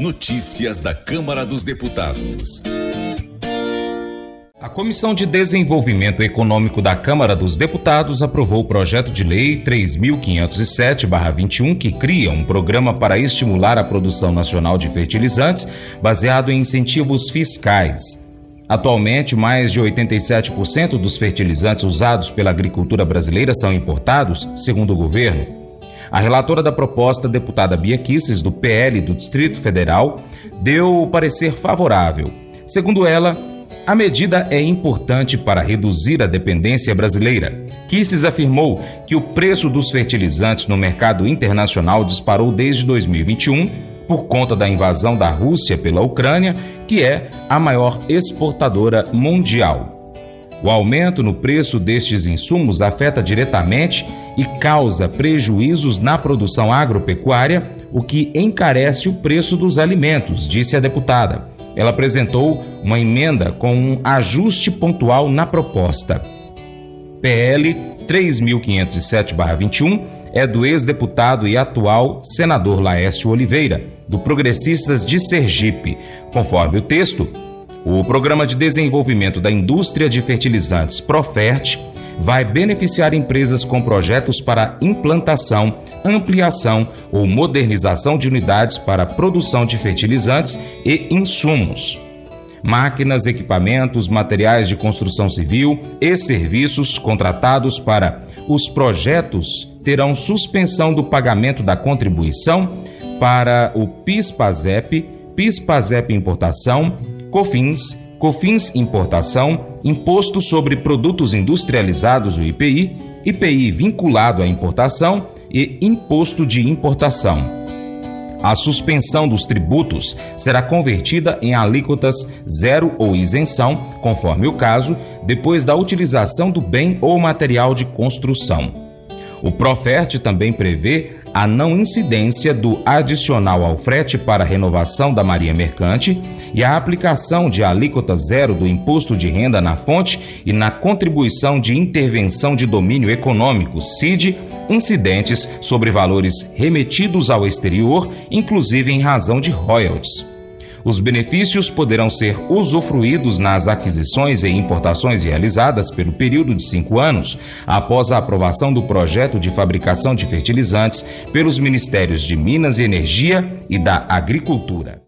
Notícias da Câmara dos Deputados. A Comissão de Desenvolvimento Econômico da Câmara dos Deputados aprovou o projeto de lei 3507-21 que cria um programa para estimular a produção nacional de fertilizantes baseado em incentivos fiscais. Atualmente, mais de 87% dos fertilizantes usados pela agricultura brasileira são importados, segundo o governo. A relatora da proposta, deputada Bia Kisses, do PL do Distrito Federal, deu parecer favorável. Segundo ela, a medida é importante para reduzir a dependência brasileira. Kisses afirmou que o preço dos fertilizantes no mercado internacional disparou desde 2021 por conta da invasão da Rússia pela Ucrânia, que é a maior exportadora mundial. O aumento no preço destes insumos afeta diretamente e causa prejuízos na produção agropecuária, o que encarece o preço dos alimentos, disse a deputada. Ela apresentou uma emenda com um ajuste pontual na proposta. PL 3507-21 é do ex-deputado e atual senador Laércio Oliveira, do Progressistas de Sergipe. Conforme o texto, o Programa de Desenvolvimento da Indústria de Fertilizantes Profert vai beneficiar empresas com projetos para implantação, ampliação ou modernização de unidades para produção de fertilizantes e insumos. Máquinas, equipamentos, materiais de construção civil e serviços contratados para os projetos terão suspensão do pagamento da contribuição para o PIS-PASEP, PIS-PASEP Importação, COFINS, COFINS Importação, Imposto sobre Produtos Industrializados, o IPI, IPI vinculado à importação e Imposto de Importação. A suspensão dos tributos será convertida em alíquotas zero ou isenção, conforme o caso, depois da utilização do bem ou material de construção. O Profert também prevê a não incidência do adicional ao frete para renovação da marinha mercante e a aplicação de alíquota zero do imposto de renda na fonte e na contribuição de intervenção de domínio econômico CID incidentes sobre valores remetidos ao exterior, inclusive em razão de royalties. Os benefícios poderão ser usufruídos nas aquisições e importações realizadas pelo período de cinco anos após a aprovação do projeto de fabricação de fertilizantes pelos Ministérios de Minas e Energia e da Agricultura.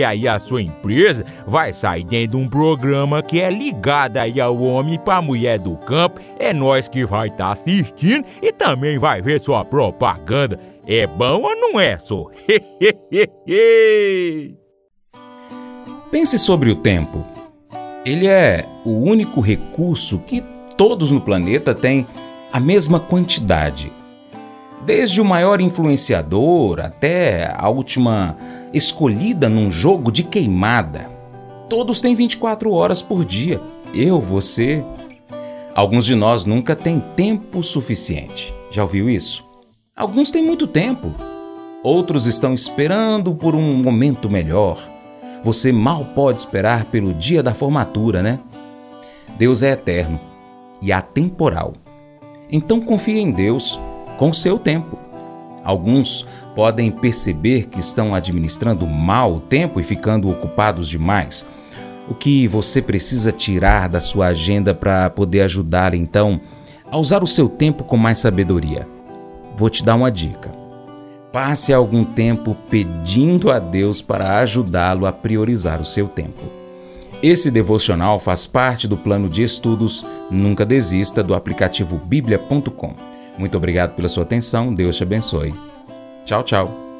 aí a sua empresa vai sair dentro de um programa que é ligado aí ao homem para mulher do campo. É nós que vai estar tá assistindo e também vai ver sua propaganda. É bom ou não é, só? Pense sobre o tempo. Ele é o único recurso que todos no planeta têm a mesma quantidade. Desde o maior influenciador até a última escolhida num jogo de queimada. Todos têm 24 horas por dia. Eu, você. Alguns de nós nunca têm tempo suficiente. Já ouviu isso? Alguns têm muito tempo. Outros estão esperando por um momento melhor. Você mal pode esperar pelo dia da formatura, né? Deus é eterno e atemporal. Então confie em Deus com o seu tempo. Alguns podem perceber que estão administrando mal o tempo e ficando ocupados demais o que você precisa tirar da sua agenda para poder ajudar então a usar o seu tempo com mais sabedoria. Vou te dar uma dica. Passe algum tempo pedindo a Deus para ajudá-lo a priorizar o seu tempo. Esse devocional faz parte do plano de estudos Nunca Desista do aplicativo bíblia.com. Muito obrigado pela sua atenção, Deus te abençoe. Tchau, tchau.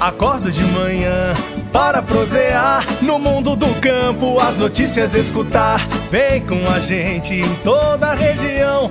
Acordo de manhã para prosear no mundo do campo, as notícias escutar. Vem com a gente em toda a região